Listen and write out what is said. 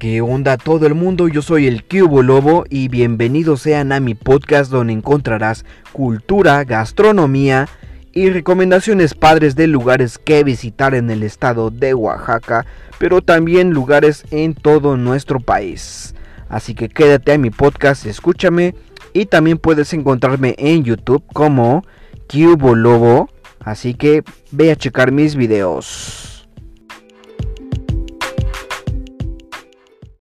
¿Qué onda todo el mundo? Yo soy el Cubo Lobo y bienvenidos sean a mi podcast donde encontrarás cultura, gastronomía y recomendaciones padres de lugares que visitar en el estado de Oaxaca, pero también lugares en todo nuestro país. Así que quédate a mi podcast, escúchame y también puedes encontrarme en YouTube como Cubo Lobo, así que ve a checar mis videos.